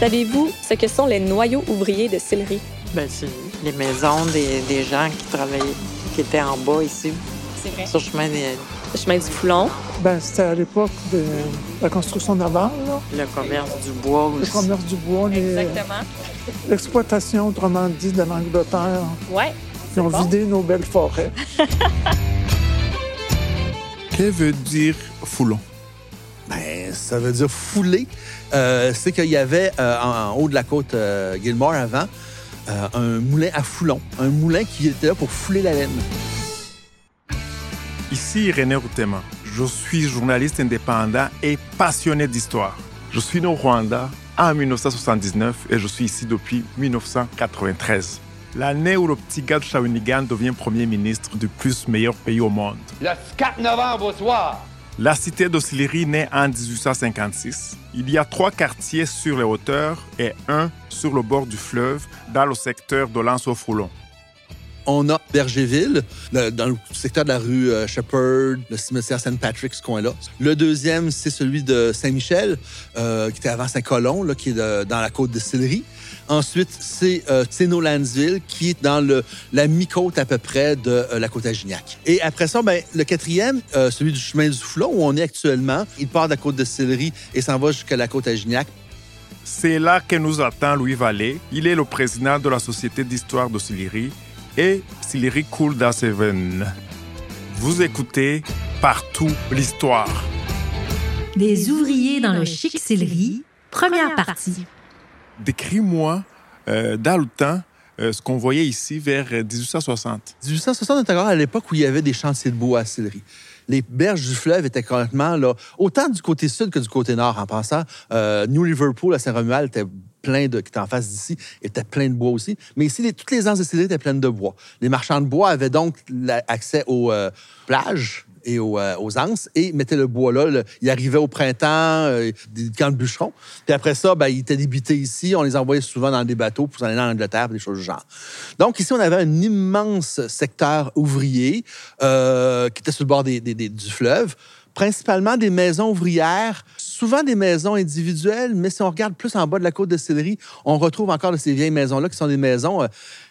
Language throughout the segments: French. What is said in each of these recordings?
Savez-vous ce que sont les noyaux ouvriers de Sillery? Ben, c'est les maisons des, des gens qui travaillaient, qui étaient en bas ici, C'est vrai. sur le chemin des, Le chemin du Foulon. Ben, c'était à l'époque de la construction navale, là. le commerce du bois le aussi. commerce du bois, les- Exactement. l'exploitation, autrement dit, de l'Angleterre. Ouais. Ils ont bon. vidé nos belles forêts. Que veut dire foulon? Ça veut dire fouler. Euh, c'est qu'il y avait euh, en, en haut de la côte euh, Gilmore avant euh, un moulin à foulon. Un moulin qui était là pour fouler la laine. Ici René Routema. Je suis journaliste indépendant et passionné d'histoire. Je suis né au Rwanda en 1979 et je suis ici depuis 1993. L'année où le petit gars de Shawinigan devient premier ministre du plus meilleur pays au monde. Le 4 novembre au soir. La cité d'Osillery naît en 1856. Il y a trois quartiers sur les hauteurs et un sur le bord du fleuve dans le secteur de l'Anse au Foulon. On a Bergerville, le- dans le secteur de la rue euh, Shepherd, le cimetière St. Patrick, ce coin-là. Le deuxième, c'est celui de Saint-Michel, euh, qui était avant Saint-Colomb, là, qui est dans la côte de Sillery. Ensuite, c'est euh, Tseno-Lansville, qui est dans la mi-côte à peu près de euh, la côte à Gignac. Et après ça, ben, le quatrième, euh, celui du chemin du Foulon, où on est actuellement, il part de la côte de Sillery et s'en va jusqu'à la côte à Gignac. C'est là que nous attend Louis Vallée. Il est le président de la Société d'histoire de Sillery et Sillery coule dans ses veines. Vous écoutez Partout l'histoire. Des ouvriers dans le chic céleri, première partie. Décris-moi euh, dans le temps euh, ce qu'on voyait ici vers euh, 1860. 1860 est encore à l'époque où il y avait des chantiers de bois à Sillery. Les berges du fleuve étaient complètement là, autant du côté sud que du côté nord. En passant, euh, New Liverpool à Saint-Romuald était qui était en face d'ici, était plein de bois aussi. Mais ici, toutes les anses de étaient pleines de bois. Les marchands de bois avaient donc accès aux euh, plages et aux, euh, aux anses et mettaient le bois là. Le- ils arrivaient au printemps, euh, des camps de bûcherons. Puis après ça, ben, ils étaient débités ici. On les envoyait souvent dans des bateaux pour s'en aller en Angleterre, des choses du genre. Donc ici, on avait un immense secteur ouvrier qui était sur le bord du fleuve, principalement des maisons ouvrières, souvent des maisons individuelles, mais si on regarde plus en bas de la côte de Sillery, on retrouve encore de ces vieilles maisons-là qui sont des maisons, euh,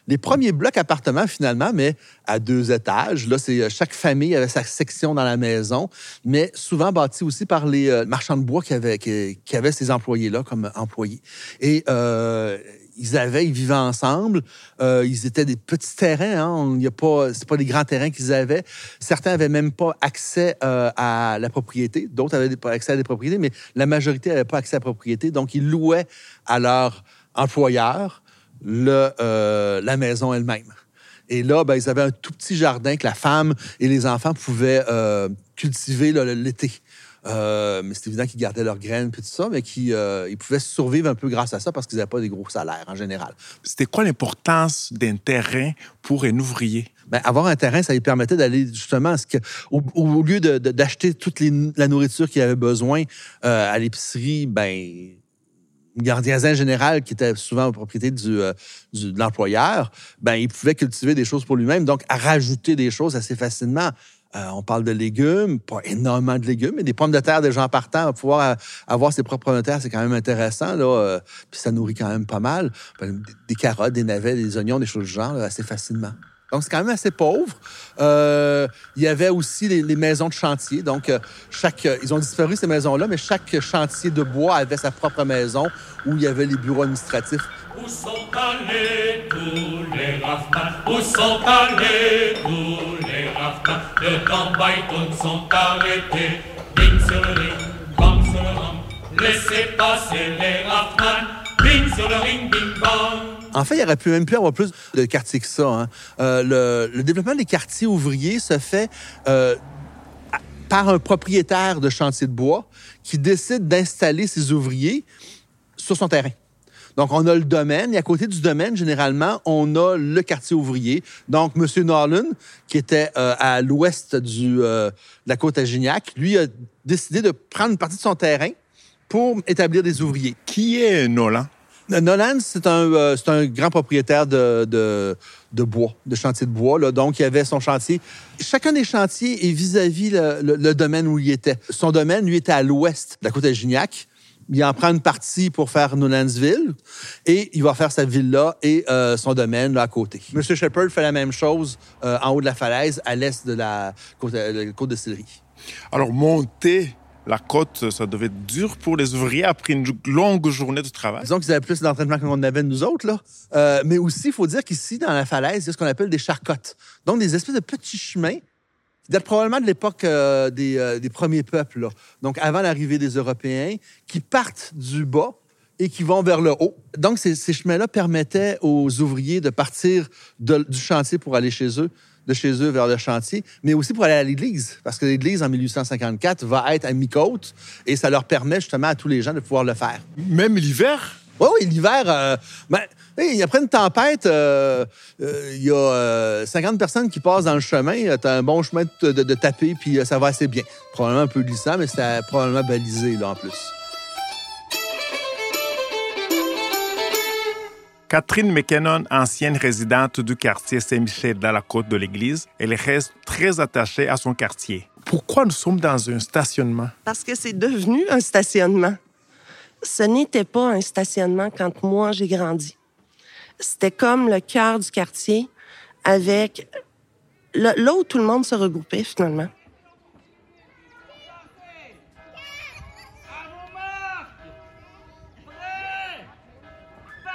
les premiers blocs appartements finalement, mais à deux étages. Là, c'est euh, chaque famille avait sa section dans la maison, mais souvent bâtis aussi par les euh, marchands de bois qui avaient, qui, qui avaient ces employés-là comme employés. Et euh, ils avaient, ils vivaient ensemble. Euh, ils étaient des petits terrains. Hein. Il y a pas, c'est pas des grands terrains qu'ils avaient. Certains avaient même pas accès euh, à la propriété. D'autres avaient accès à des propriétés, mais la majorité n'avait pas accès à la propriété. Donc, ils louaient à leur employeur euh, la maison elle-même. Et là, ben, ils avaient un tout petit jardin que la femme et les enfants pouvaient cultiver l'été. Euh, mais c'est évident qu'ils gardaient leurs graines et tout ça, mais qu'ils euh, ils pouvaient survivre un peu grâce à ça parce qu'ils n'avaient pas des gros salaires en général. C'était quoi l'importance d'un terrain pour un ouvrier? Ben, avoir un terrain, ça lui permettait d'aller justement à ce que, au, au lieu de- de- d'acheter toute les- la nourriture qu'il avait besoin euh, à l'épicerie, ben gardien général, qui était souvent en propriété du, euh, du- de l'employeur, ben il pouvait cultiver des choses pour lui-même, donc à rajouter des choses assez facilement. Euh, on parle de légumes, pas énormément de légumes, mais des pommes de terre des gens partants, pouvoir avoir ses propres pommes de terre, c'est quand même intéressant. Là, euh, puis ça nourrit quand même pas mal. Ben, des, carottes, des navets, des oignons, des choses du genre, assez facilement. Donc, c'est quand même assez pauvre. Euh, il y avait aussi les, maisons de chantier. Donc, chaque, ils ont disparu, ces maisons-là, mais chaque chantier de bois avait sa propre maison où il y avait les bureaux administratifs. Où sont allés tous les Où sont allés tous les Le sont arrêtés Bing sur le ring, bang sur le rang Laissez passer les Bing sur le ring, bing bang En fait, il aurait pu même pu avoir plus de quartiers que ça. hein. Euh, le, développement des quartiers ouvriers se fait euh, par un propriétaire de chantier de bois qui décide d'installer ses ouvriers sur son terrain. Donc, on a le domaine, et à côté du domaine, généralement, on a le quartier ouvrier. Donc, M. Nolan, qui était euh, à l'ouest du, euh, de la côte à Gignac, lui a décidé de prendre une partie de son terrain pour établir des ouvriers. Qui est Nolan? Nolan, c'est un, euh, c'est un grand propriétaire de, de, de bois, de chantier de bois. Là. Donc, il avait son chantier. Chacun des chantiers est vis-à-vis le, le- le domaine où il était. Son domaine, lui, était à l'ouest de la côte à Gignac. Il en prend une partie pour faire Nolansville et il va faire sa villa et euh, son domaine là, à côté. M. Shepard fait la même chose euh, en haut de la falaise, à l'est de la côte, euh, la côte de Sillery. Alors, monter la côte, ça devait être dur pour les ouvriers après une longue journée de travail. Disons qu'ils avaient plus d'entraînement qu'on avait nous autres. Là. Euh, mais aussi, il faut dire qu'ici, dans la falaise, il y a ce qu'on appelle des charcottes. Donc, des espèces de petits chemins qui probablement de l'époque euh, des, euh, des premiers peuples. Donc, avant l'arrivée des Européens, qui partent du bas et qui vont vers le haut. Donc, ces, ces chemins-là permettaient aux ouvriers de partir du chantier pour aller chez eux, de chez eux vers le chantier, mais aussi pour aller à l'église, parce que l'église, en 1854, va être à mi-côte et ça leur permet justement à tous les gens de pouvoir le faire. Même l'hiver, Oui, oui, l'hiver, euh, ben, hey, après une tempête, euh, euh, il y a euh, 50 personnes qui passent dans le chemin. Tu as un bon chemin de, de- de taper, puis euh, ça va assez bien. Probablement un peu glissant, mais c'était probablement balisé, là, en plus. Catherine McKinnon, ancienne résidente du quartier Saint-Michel dans la côte de l'église, elle reste très attachée à son quartier. Pourquoi nous sommes dans un stationnement? Parce que c'est devenu un stationnement. Ce n'était pas un stationnement quand moi j'ai grandi. C'était comme le cœur du quartier avec le- là où tout le monde se regroupait finalement.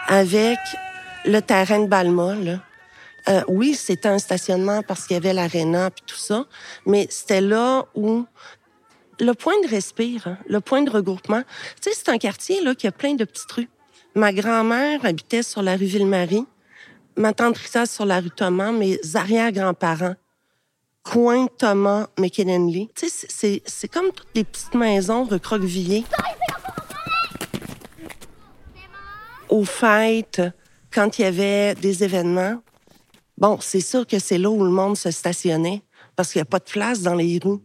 Avec le terrain de Balma, là. Euh, oui, c'était un stationnement parce qu'il y avait l'aréna puis tout ça, mais c'était là où le point de respire, hein, le point de regroupement. Tu sais, c'est un quartier là qui a plein de petites rues. Ma grand-mère habitait sur la rue Ville-Marie, ma tante Rita sur la rue Thomas, mes arrière-grands-parents, coin Thomas McKinley. Tu sais, c'est- comme toutes les petites maisons recroquevillées. Aux fêtes, quand il y avait des événements, bon, c'est sûr que c'est là où le monde se stationnait parce qu'il n'y a pas de place dans les rues.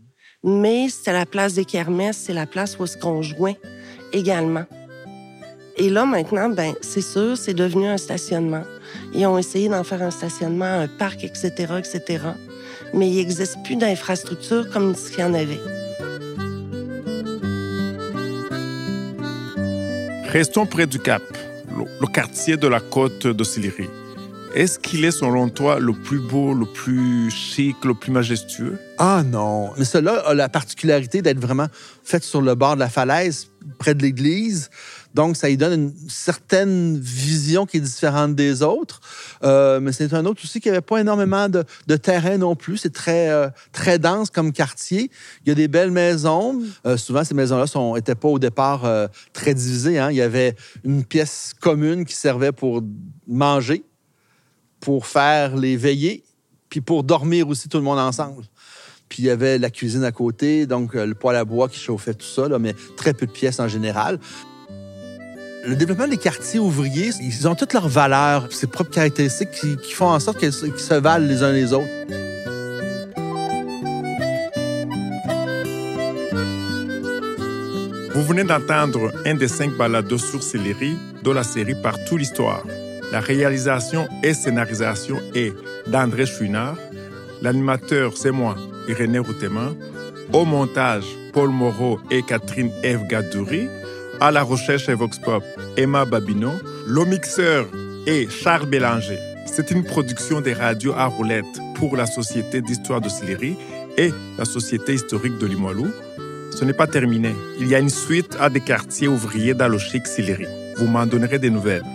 Mais c'était la place des kermesses, c'est la place où est-ce qu'on jouait également. Et là, maintenant, ben, c'est sûr, c'est devenu un stationnement. Ils ont essayé d'en faire un stationnement, un parc, etc., etc. Mais il n'existe plus d'infrastructure comme s'il y en avait. Restons près du Cap, le, le quartier de la côte de Sillery. Est-ce qu'il est, selon toi, le plus beau, le plus chic, le plus majestueux? Ah non. Mais cela a la particularité d'être vraiment fait sur le bord de la falaise, près de l'église. Donc, ça lui donne une certaine vision qui est différente des autres. Euh, mais c'est un autre aussi qui n'avait pas énormément de, terrain non plus. C'est très, euh, très dense comme quartier. Il y a des belles maisons. Euh, souvent, ces maisons-là n'étaient pas au départ très divisées. hein. Il y avait une pièce commune qui servait pour manger, pour faire les veillées, puis pour dormir aussi tout le monde ensemble. Puis il y avait la cuisine à côté, donc euh, le poêle à bois qui chauffait tout ça, là, mais très peu de pièces en général. Le développement des quartiers ouvriers, ils ont toutes leurs valeurs, ses propres caractéristiques qui, font en sorte qu'ils se valent les uns les autres. Vous venez d'entendre un des cinq balados sur Sillery de la série Partout l'Histoire. La réalisation et scénarisation est d'André Chouinard. L'animateur, c'est moi, Irénée Routeman. Au montage, Paul Moreau et Catherine Eve Gadouri. À la recherche et Vox Pop, Emma Babineau. Le mixeur est Charles Bélanger. C'est une production des radios à roulettes pour la Société d'histoire de Sillery et la Société historique de Limoilou. Ce n'est pas terminé. Il y a une suite à des quartiers ouvriers dans le chic Sillery. Vous m'en donnerez des nouvelles.